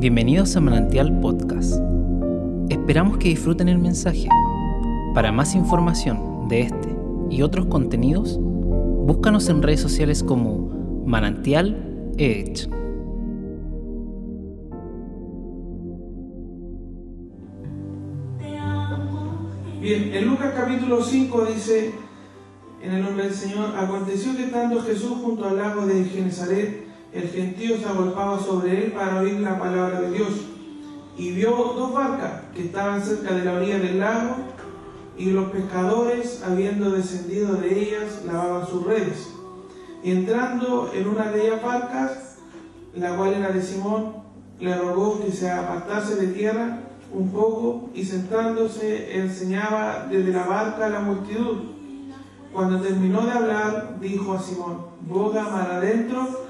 Bienvenidos a Manantial Podcast. Esperamos que disfruten el mensaje. Para más información de este y otros contenidos, búscanos en redes sociales como Manantial Edge. Bien, en Lucas capítulo 5 dice, en el nombre del Señor, aconteció que estando Jesús junto al lago de Genezaret, el gentío se agolpaba sobre él para oír la palabra de Dios. Y vio dos barcas que estaban cerca de la orilla del lago, y los pescadores, habiendo descendido de ellas, lavaban sus redes. Y entrando en una de ellas barcas, la cual era de Simón, le rogó que se apartase de tierra un poco y sentándose enseñaba desde la barca a la multitud. Cuando terminó de hablar, dijo a Simón, boga mar adentro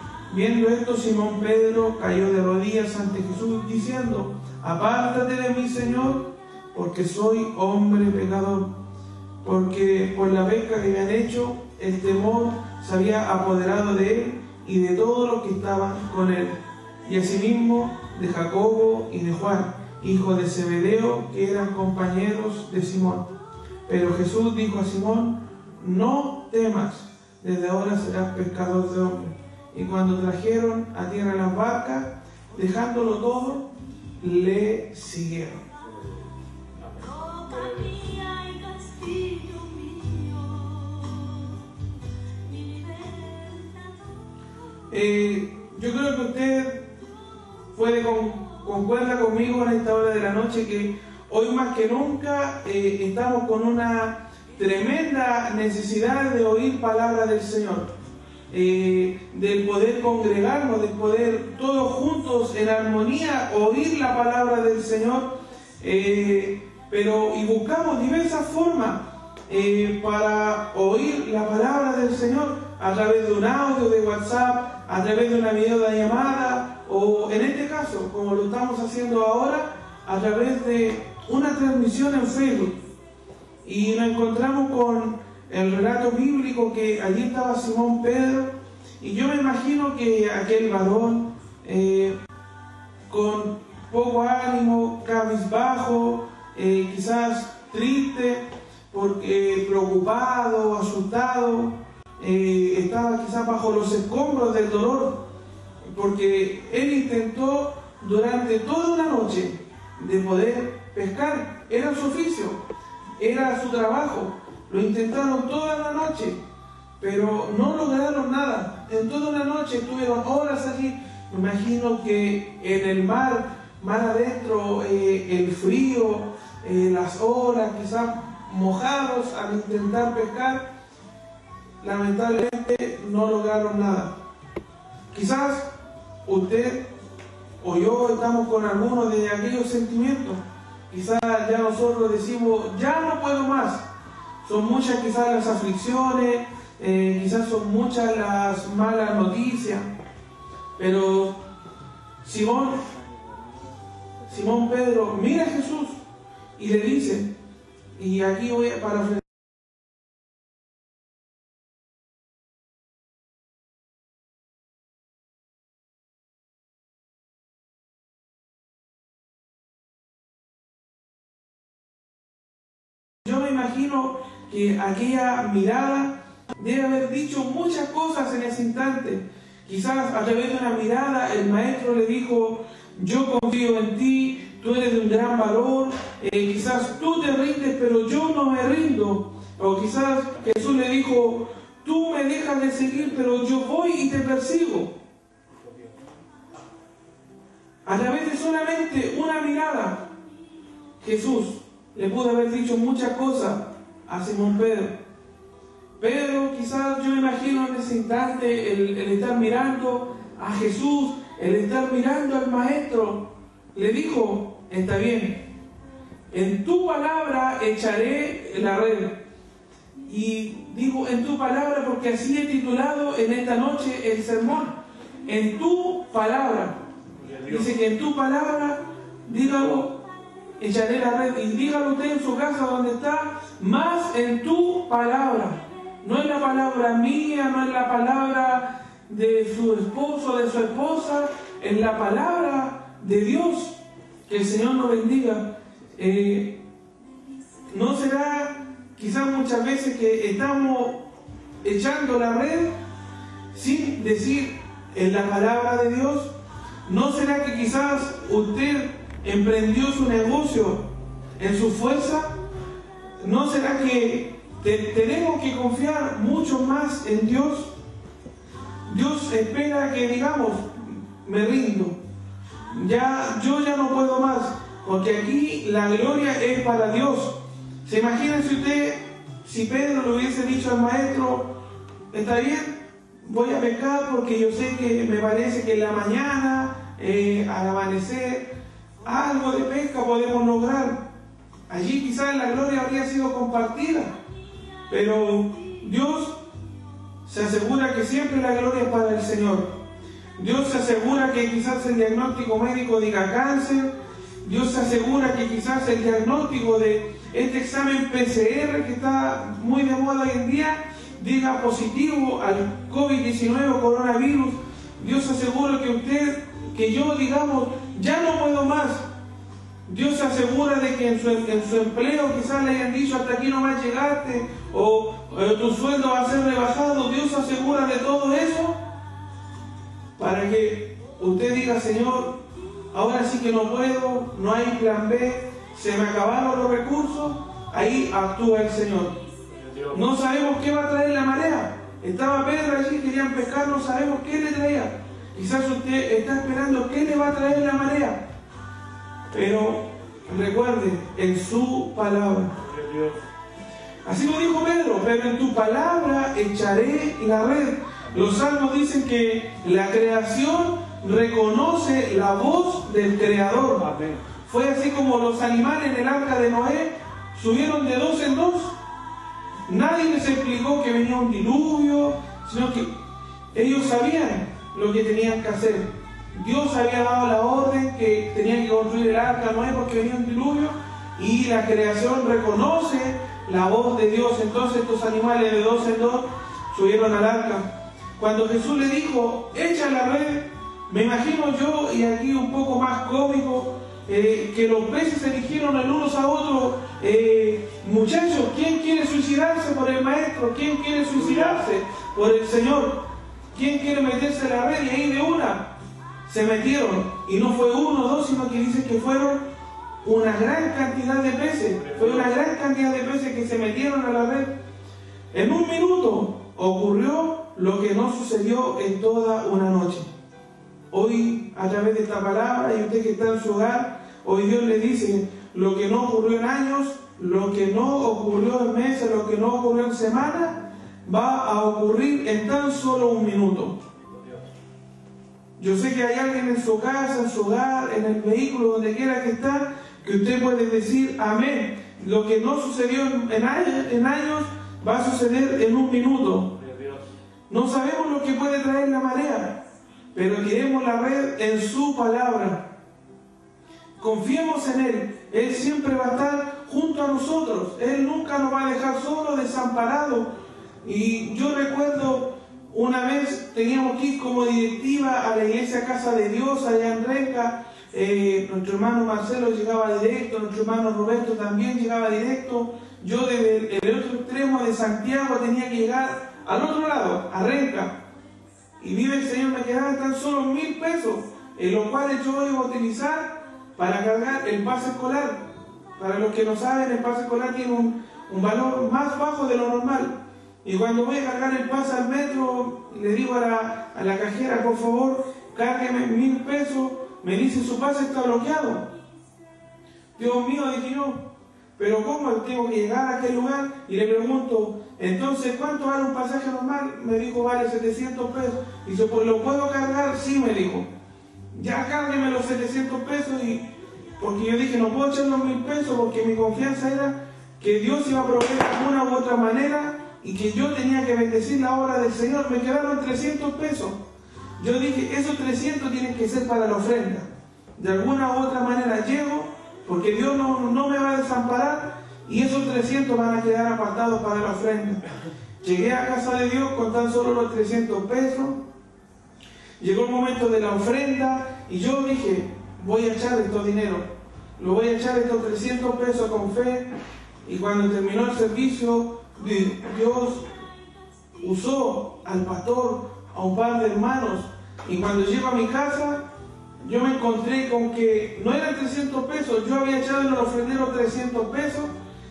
Viendo esto, Simón Pedro cayó de rodillas ante Jesús diciendo, apártate de mí, Señor, porque soy hombre pecador, porque por la pesca que me han hecho, el temor se había apoderado de él y de todos los que estaban con él, y asimismo de Jacobo y de Juan, hijo de Zebedeo, que eran compañeros de Simón. Pero Jesús dijo a Simón, no temas, desde ahora serás pescador de hombres. Y cuando trajeron a tierra las barcas, dejándolo todo, le siguieron. Eh, yo creo que usted puede con, concuerda conmigo en esta hora de la noche que hoy más que nunca eh, estamos con una tremenda necesidad de oír palabra del Señor. Eh, del poder congregarnos, del poder todos juntos en armonía oír la palabra del Señor, eh, pero y buscamos diversas formas eh, para oír la palabra del Señor a través de un audio de WhatsApp, a través de una videollamada o en este caso, como lo estamos haciendo ahora, a través de una transmisión en Facebook. Y nos encontramos con el relato bíblico que allí estaba Simón Pedro y yo me imagino que aquel varón eh, con poco ánimo, cabizbajo, eh, quizás triste, porque preocupado, asustado, eh, estaba quizás bajo los escombros del dolor, porque él intentó durante toda una noche de poder pescar, era su oficio, era su trabajo, lo intentaron toda la noche, pero no lograron nada. En toda una noche estuvieron horas allí. Me imagino que en el mar, mar adentro, eh, el frío, eh, las horas, quizás mojados al intentar pescar, lamentablemente no lograron nada. Quizás usted o yo estamos con algunos de aquellos sentimientos. Quizás ya nosotros decimos, ya no puedo más son muchas quizás las aflicciones, eh, quizás son muchas las malas noticias, pero Simón, Simón Pedro mira a Jesús y le dice, y aquí voy a para Yo me imagino que aquella mirada debe haber dicho muchas cosas en ese instante. Quizás a través de una mirada el maestro le dijo, yo confío en ti, tú eres de un gran valor, eh, quizás tú te rindes, pero yo no me rindo. O quizás Jesús le dijo, tú me dejas de seguir, pero yo voy y te persigo. A través de solamente una mirada, Jesús le pudo haber dicho muchas cosas a Simón Pedro. Pedro, quizás yo imagino en ese instante el, estar mirando a Jesús, el estar mirando al maestro, le dijo, está bien, en tu palabra echaré la red. Y digo en tu palabra porque así he titulado en esta noche el sermón. En tu palabra. Dice que en tu palabra, dígalo, echaré la red. Y dígalo usted en su casa donde está, más en tu palabra. No es la palabra mía, no es la palabra de su esposo, de su esposa, es la palabra de Dios. Que el Señor nos bendiga. Eh, no será quizás muchas veces que estamos echando la red sin decir en la palabra de Dios. ¿No será que quizás usted emprendió su negocio en su fuerza? ¿No será que tenemos que confiar mucho más en Dios. Dios espera que digamos, me rindo. Ya, yo ya no puedo más, porque aquí la gloria es para Dios. ¿Se imagina si usted, si Pedro le hubiese dicho al maestro, está bien, voy a pecar porque yo sé que me parece que en la mañana, eh, al amanecer, algo de pesca podemos lograr. Allí quizás la gloria habría sido compartida. Pero Dios se asegura que siempre la gloria es para el Señor. Dios se asegura que quizás el diagnóstico médico diga cáncer. Dios se asegura que quizás el diagnóstico de este examen PCR que está muy de moda hoy en día diga positivo al COVID-19 coronavirus. Dios se asegura que usted, que yo digamos, ya no puedo más. Dios se asegura de que en su, en su empleo quizás le hayan dicho hasta aquí no más llegaste o tu sueldo va a ser rebajado, Dios asegura de todo eso para que usted diga, Señor, ahora sí que no puedo, no hay plan B, se me acabaron los recursos, ahí actúa el Señor. No sabemos qué va a traer la marea. Estaba Pedro allí, querían pescar, no sabemos qué le traía. Quizás usted está esperando qué le va a traer la marea. Pero recuerde, en su palabra. Así lo dijo Pedro, pero en tu palabra echaré la red. Los salmos dicen que la creación reconoce la voz del Creador. Fue así como los animales en el arca de Noé subieron de dos en dos. Nadie les explicó que venía un diluvio, sino que ellos sabían lo que tenían que hacer. Dios había dado la orden que tenían que construir el arca Noé porque venía un diluvio y la creación reconoce la voz de Dios. Entonces estos animales de dos en dos subieron al arca. Cuando Jesús le dijo, echa la red, me imagino yo, y aquí un poco más cómico, eh, que los peces se dijeron el unos a otros, eh, muchachos, ¿quién quiere suicidarse por el maestro? ¿Quién quiere suicidarse por el Señor? ¿Quién quiere meterse en la red? Y ahí de una se metieron. Y no fue uno o dos, sino que dice que fueron una gran cantidad de peces, fue una gran cantidad de peces que se metieron a la red. En un minuto ocurrió lo que no sucedió en toda una noche. Hoy, a través de esta palabra, y usted que está en su hogar, hoy Dios le dice lo que no ocurrió en años, lo que no ocurrió en meses, lo que no ocurrió en semanas, va a ocurrir en tan solo un minuto. Yo sé que hay alguien en su casa, en su hogar, en el vehículo, donde quiera que está, que usted puede decir amén. Lo que no sucedió en, años, va a suceder en un minuto. No sabemos lo que puede traer la marea, pero queremos la red en su palabra. Confiemos en Él. Él siempre va a estar junto a nosotros. Él nunca nos va a dejar solo, desamparado. Y yo recuerdo una vez teníamos que ir como directiva a la iglesia Casa de Dios allá en Renca eh, nuestro hermano Marcelo llegaba directo, nuestro hermano Roberto también llegaba directo. Yo desde el, otro extremo de Santiago tenía que llegar al otro lado, a Renca. Y vive el Señor, me quedaban tan solo mil pesos, en los cuales yo iba a utilizar para cargar el pase escolar. Para los que no saben, el pase escolar tiene un, un valor más bajo de lo normal. Y cuando voy a cargar el pase al metro, le digo a la, a la cajera, por favor, cárgueme mil pesos me dice, su pase está bloqueado. Dios mío, dije yo, pero ¿cómo tengo que llegar a aquel lugar? Y le pregunto, entonces, ¿cuánto vale un pasaje normal? Me dijo, vale 700 pesos. Y dice, pues lo puedo cargar, sí, me dijo. ya cárgueme los 700 pesos y porque yo dije, no puedo echar los mil pesos porque mi confianza era que Dios iba a proveer de alguna u otra manera y que yo tenía que bendecir la obra del Señor. Me quedaron 300 pesos. Yo dije, esos 300 tienen que ser para la ofrenda. De alguna u otra manera llego, porque Dios no, no me va a desamparar y esos 300 van a quedar apartados para la ofrenda. Llegué a casa de Dios con tan solo los 300 pesos. Llegó el momento de la ofrenda y yo dije, voy a echar estos dinero. Lo voy a echar estos 300 pesos con fe. Y cuando terminó el servicio, Dios usó al pastor, a un par de hermanos. Y cuando llego a mi casa, yo me encontré con que no eran 300 pesos, yo había echado en el ofrendero 300 pesos.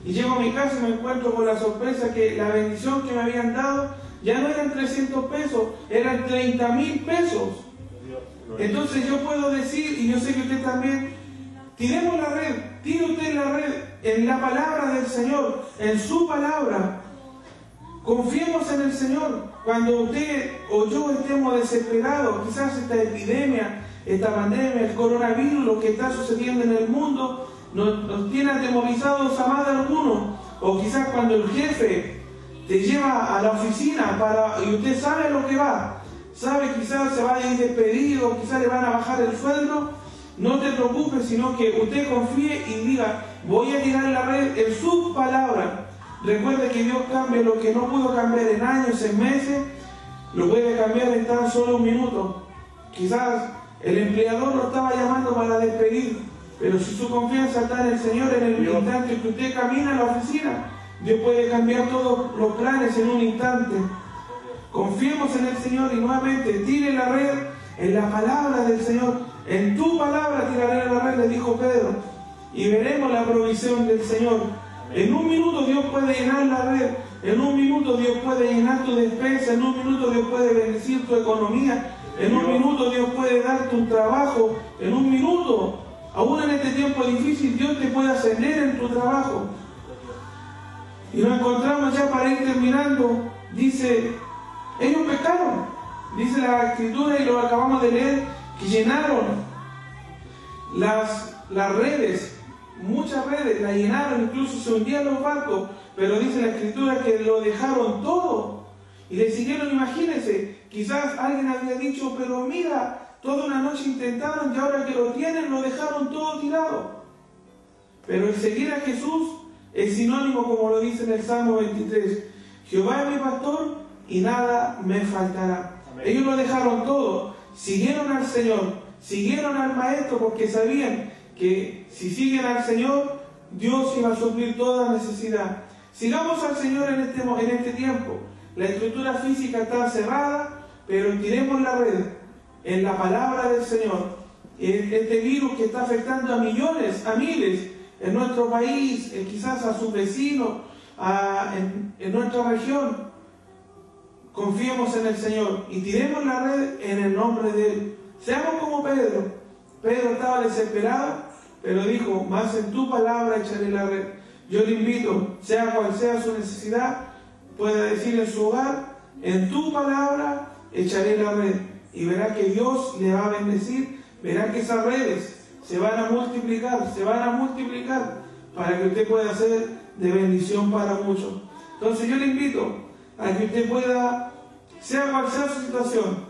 Y llego a mi casa y me encuentro con la sorpresa que la bendición que me habían dado ya no eran 300 pesos, eran 30 mil pesos. Entonces yo puedo decir, y yo sé que usted también, tiremos la red, tire usted la red en la palabra del Señor, en su palabra. Confiemos en el Señor. Cuando usted o yo estemos desesperados, quizás esta epidemia, esta pandemia, el coronavirus, lo que está sucediendo en el mundo, nos, tiene atemorizados a más de algunos. O quizás cuando el jefe te lleva a la oficina para, y usted sabe lo que va, sabe quizás se va a ir despedido, quizás le van a bajar el sueldo, no te preocupes, sino que usted confíe y diga, voy a tirar la red en su palabra. Recuerde que Dios cambia lo que no pudo cambiar en años, en meses, lo puede cambiar en tan solo un minuto. Quizás el empleador lo estaba llamando para despedir, pero si su confianza está en el Señor, en el instante que usted camina a la oficina, Dios puede cambiar todos los planes en un instante. Confiemos en el Señor y nuevamente tire la red en la palabra del Señor. En tu palabra tiraré la red, le dijo Pedro. Y veremos la provisión del Señor. En un minuto Dios puede llenar la red. En un minuto Dios puede llenar tu despensa. En un minuto Dios puede bendecir tu economía. En un minuto Dios puede darte un trabajo. En un minuto, aún en este tiempo difícil, Dios te puede ascender en tu trabajo. Y nos encontramos ya para ir terminando. Dice ellos pecaron. Dice la escritura y lo acabamos de leer, llenaron las, las redes, muchas redes, la llenaron, incluso se hundían los barcos, pero dice la escritura que lo dejaron todo. Y le siguieron, imagínense, quizás alguien había dicho, pero mira, toda una noche intentaron y ahora que lo tienen lo dejaron todo tirado. Pero el seguir a Jesús es sinónimo, como lo dice en el Salmo 23. Jehová es mi pastor y nada me faltará. Ellos lo dejaron todo, siguieron al Señor, siguieron al Maestro porque sabían que si siguen al Señor, Dios iba a suplir toda necesidad. Sigamos al Señor en este, en este tiempo. La estructura física está cerrada, pero tiremos la red en la palabra del Señor. Este virus que está afectando a millones, a miles en nuestro país, eh, quizás a sus vecinos, en, en nuestra región, confiemos en el Señor y tiremos la red en el nombre de Él. Seamos como Pedro. Pedro estaba desesperado, pero dijo, más en tu palabra echaré la red. Yo le invito, sea cual sea su necesidad, pueda decir en su hogar, en tu palabra echaré la red. Y verá que Dios le va a bendecir, verá que esas redes se van a multiplicar, se van a multiplicar para que usted pueda ser de bendición para muchos. Entonces yo le invito a que usted pueda, sea cual sea su situación,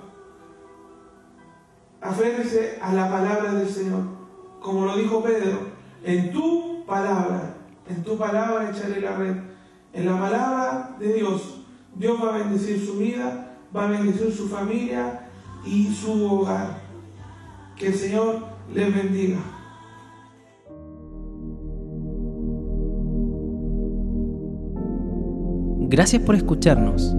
aférrese a la palabra del Señor. Como lo dijo Pedro, en tu palabra, en tu palabra echaré la red. En la palabra de Dios, Dios va a bendecir su vida, va a bendecir su familia y su hogar. Que el Señor les bendiga. Gracias por escucharnos.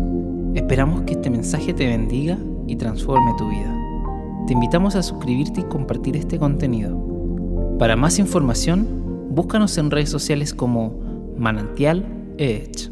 Esperamos que este mensaje te bendiga y transforme tu vida. Te invitamos a suscribirte y compartir este contenido. Para más información, búscanos en redes sociales como Manantial Edge.